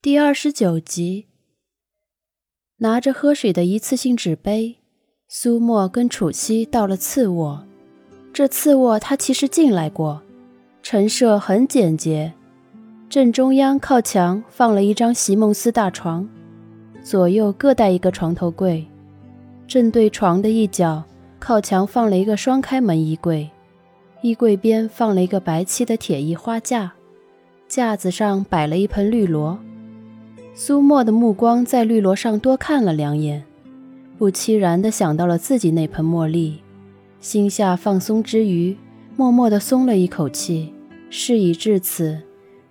第二十九集，拿着喝水的一次性纸杯，苏沫跟楚西到了次卧。这次卧他其实进来过，陈设很简洁，正中央靠墙放了一张席梦思大床，左右各带一个床头柜。正对床的一角，靠墙放了一个双开门衣柜，衣柜边放了一个白漆的铁艺花架，架子上摆了一盆绿萝。苏沫的目光在绿萝上多看了两眼，不期然地想到了自己那盆茉莉，心下放松之余，默默地松了一口气。事已至此，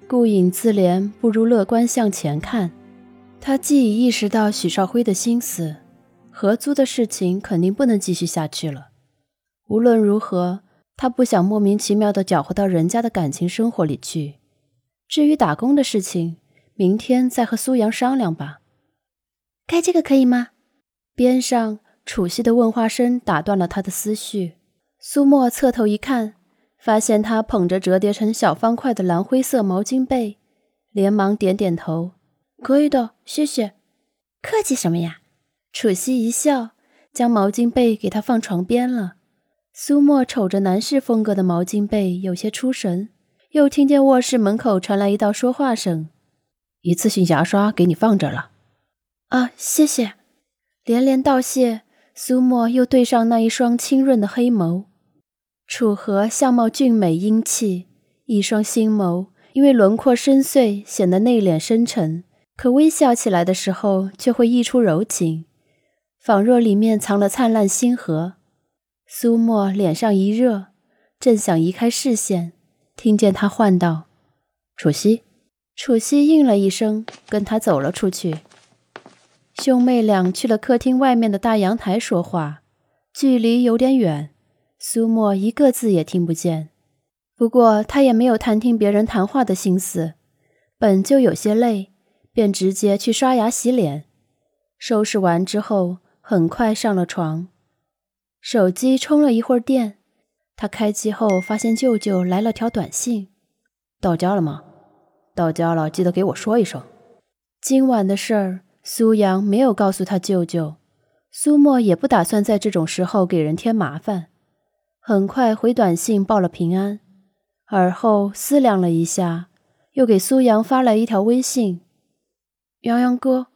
顾影自怜，不如乐观向前看。他既已意识到许少辉的心思，合租的事情肯定不能继续下去了。无论如何，他不想莫名其妙地搅和到人家的感情生活里去。至于打工的事情，明天再和苏阳商量吧。开这个可以吗？边上楚西的问话声打断了他的思绪。苏沫侧头一看，发现他捧着折叠成小方块的蓝灰色毛巾被，连忙点点头：“可以的，谢谢。”客气什么呀？楚西一笑，将毛巾被给他放床边了。苏沫瞅着男士风格的毛巾被，有些出神，又听见卧室门口传来一道说话声。一次性牙刷给你放这了，啊，谢谢！连连道谢。苏沫又对上那一双清润的黑眸，楚河相貌俊美英气，一双星眸因为轮廓深邃显得内敛深沉，可微笑起来的时候却会溢出柔情，仿若里面藏了灿烂星河。苏沫脸上一热，正想移开视线，听见他唤道：“楚西。”楚西应了一声，跟他走了出去。兄妹俩去了客厅外面的大阳台说话，距离有点远，苏沫一个字也听不见。不过他也没有谈听别人谈话的心思，本就有些累，便直接去刷牙洗脸。收拾完之后，很快上了床，手机充了一会儿电。他开机后发现舅舅来了条短信：“到家了吗？”到家了，记得给我说一声。今晚的事儿，苏阳没有告诉他舅舅，苏沫也不打算在这种时候给人添麻烦，很快回短信报了平安。而后思量了一下，又给苏阳发了一条微信：“阳阳哥，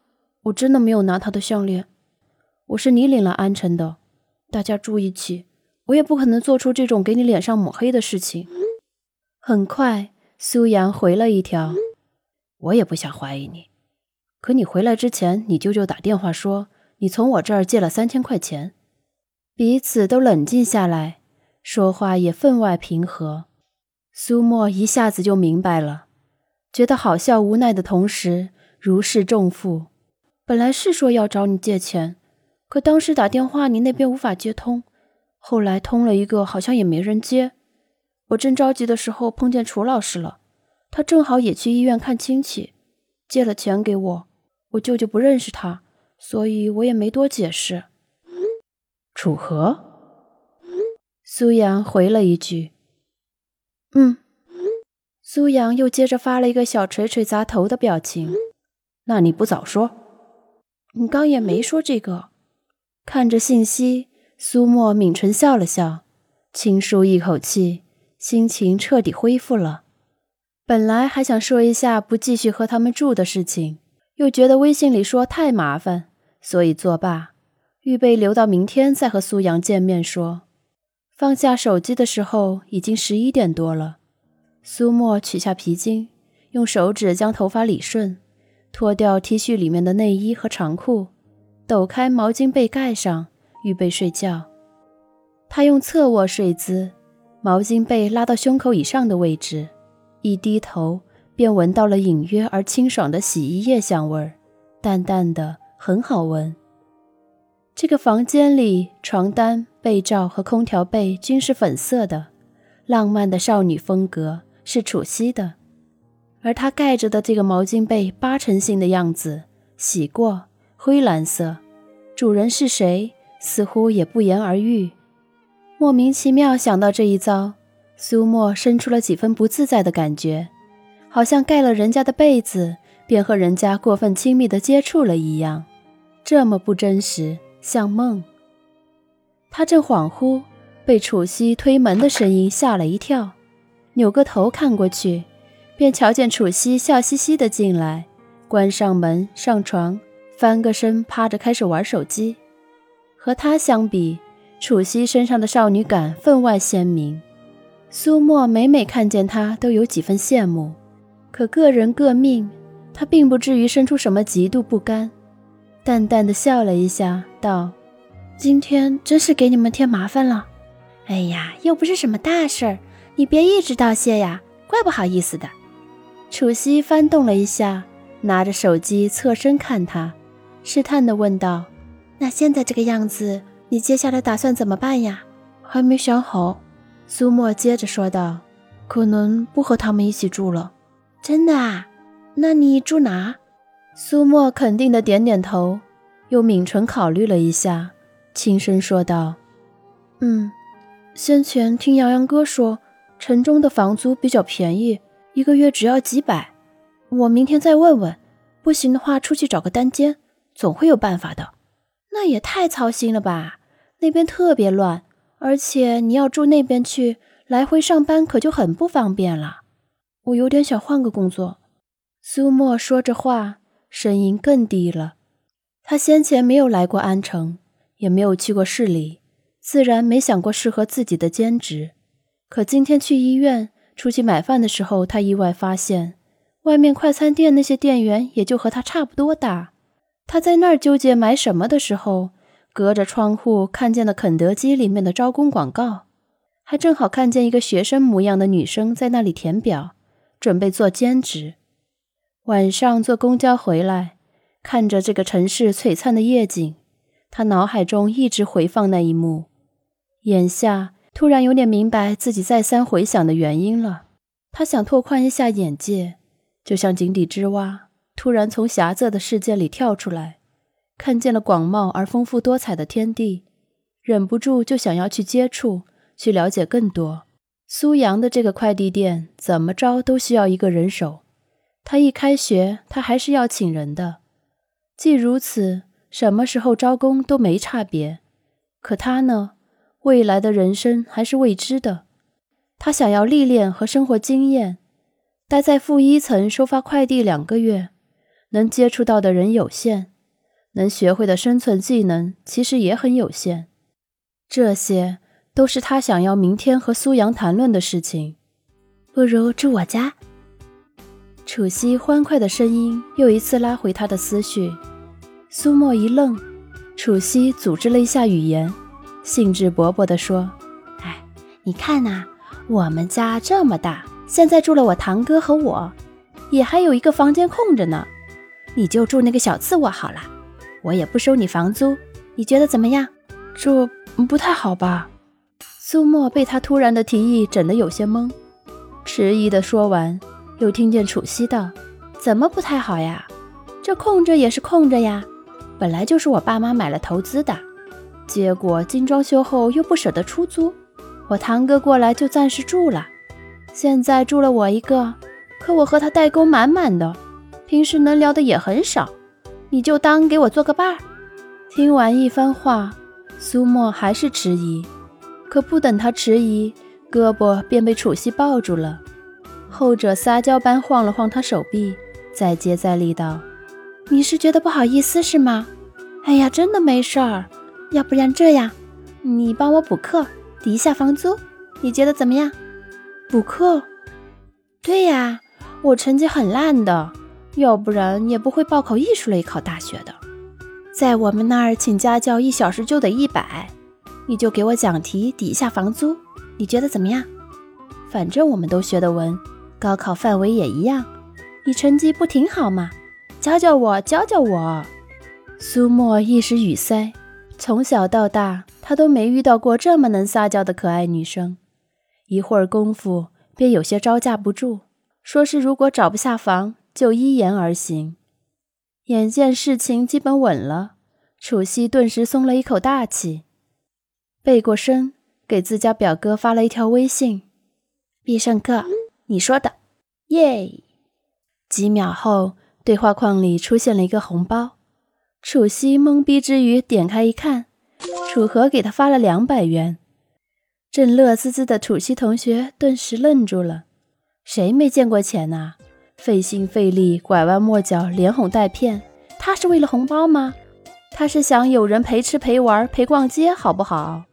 我真的没有拿他的项链，我是你领了安辰的，大家注意起，我也不可能做出这种给你脸上抹黑的事情。”很快。苏阳回了一条：“我也不想怀疑你，可你回来之前，你舅舅打电话说你从我这儿借了三千块钱。”彼此都冷静下来，说话也分外平和。苏沫一下子就明白了，觉得好笑无奈的同时，如释重负。本来是说要找你借钱，可当时打电话你那边无法接通，后来通了一个，好像也没人接。我正着急的时候，碰见楚老师了，他正好也去医院看亲戚，借了钱给我。我舅舅不认识他，所以我也没多解释。楚河，苏阳回了一句：“嗯。”苏阳又接着发了一个小锤锤砸头的表情。那你不早说？你刚也没说这个。看着信息，苏沫抿唇笑了笑，轻舒一口气。心情彻底恢复了。本来还想说一下不继续和他们住的事情，又觉得微信里说太麻烦，所以作罢，预备留到明天再和苏阳见面说。放下手机的时候已经十一点多了。苏沫取下皮筋，用手指将头发理顺，脱掉 T 恤里面的内衣和长裤，抖开毛巾被盖上，预备睡觉。他用侧卧睡姿。毛巾被拉到胸口以上的位置，一低头便闻到了隐约而清爽的洗衣液香味儿，淡淡的，很好闻。这个房间里，床单、被罩和空调被均是粉色的，浪漫的少女风格，是楚西的。而她盖着的这个毛巾被八成新的样子，洗过，灰蓝色，主人是谁，似乎也不言而喻。莫名其妙想到这一遭，苏沫生出了几分不自在的感觉，好像盖了人家的被子，便和人家过分亲密的接触了一样，这么不真实，像梦。他正恍惚，被楚西推门的声音吓了一跳，扭个头看过去，便瞧见楚西笑嘻嘻的进来，关上门，上床，翻个身，趴着开始玩手机。和他相比，楚西身上的少女感分外鲜明。苏沫每每看见她，都有几分羡慕。可各人各命，她并不至于生出什么嫉妒不甘，淡淡的笑了一下，道。今天真是给你们添麻烦了，哎呀，又不是什么大事儿，你别一直道谢呀，怪不好意思的。楚西翻动了一下，拿着手机侧身看他，试探的问道：“那现在这个样子，你接下来打算怎么办呀？”还没想好。苏沫接着说道：“可能不和他们一起住了。”真的啊？那你住哪？苏沫肯定的点点头，又抿唇考虑了一下。轻声说道：“嗯，先前听洋洋哥说，城中的房租比较便宜，一个月只要几百。我明天再问问，不行的话出去找个单间，总会有办法的。那也太操心了吧？那边特别乱，而且你要住那边去，来回上班可就很不方便了。我有点想换个工作。”苏沫说着话，声音更低了。他先前没有来过安城。也没有去过市里，自然没想过适合自己的兼职。可今天去医院出去买饭的时候，他意外发现，外面快餐店那些店员也就和他差不多大。他在那儿纠结买什么的时候，隔着窗户看见了肯德基里面的招工广告，还正好看见一个学生模样的女生在那里填表，准备做兼职。晚上坐公交回来，看着这个城市璀璨的夜景。他脑海中一直回放那一幕，眼下突然有点明白自己再三回想的原因了。他想拓宽一下眼界，就像井底之蛙，突然从狭窄的世界里跳出来，看见了广袤而丰富多彩的天地，忍不住就想要去接触，去了解更多。苏阳的这个快递店怎么着都需要一个人手，他一开学，他还是要请人的。既如此。什么时候招工都没差别，可他呢？未来的人生还是未知的。他想要历练和生活经验，待在负一层收发快递两个月，能接触到的人有限，能学会的生存技能其实也很有限。这些都是他想要明天和苏阳谈论的事情。不如住我家。楚西欢快的声音又一次拉回他的思绪。苏沫一愣，楚西组织了一下语言，兴致勃勃地说：“哎，你看呐，我们家这么大，现在住了我堂哥和我，也还有一个房间空着呢。你就住那个小次卧好了，我也不收你房租，你觉得怎么样？这不太好吧？”苏沫被他突然的提议整得有些懵，迟疑的说完，又听见楚西道：“怎么不太好呀？这空着也是空着呀。”本来就是我爸妈买了投资的，结果精装修后又不舍得出租，我堂哥过来就暂时住了。现在住了我一个，可我和他代沟满满的，平时能聊的也很少。你就当给我做个伴儿。听完一番话，苏沫还是迟疑，可不等他迟疑，胳膊便被楚西抱住了。后者撒娇般晃了晃他手臂，再接再厉道。你是觉得不好意思是吗？哎呀，真的没事儿。要不然这样，你帮我补课，抵一下房租，你觉得怎么样？补课？对呀，我成绩很烂的，要不然也不会报考艺术类考大学的。在我们那儿请家教一小时就得一百，你就给我讲题，抵一下房租，你觉得怎么样？反正我们都学的文，高考范围也一样，你成绩不挺好吗？教教我，教教我。苏沫一时语塞，从小到大，他都没遇到过这么能撒娇的可爱女生。一会儿功夫，便有些招架不住，说是如果找不下房，就依言而行。眼见事情基本稳了，楚西顿时松了一口大气，背过身，给自家表哥发了一条微信：“必胜客，你说的，耶。”几秒后。对话框里出现了一个红包。楚西懵逼之余点开一看，楚河给他发了两百元。正乐滋滋的楚西同学顿时愣住了。谁没见过钱呐？费心费力，拐弯抹角，连哄带骗，他是为了红包吗？他是想有人陪吃陪玩陪逛街，好不好？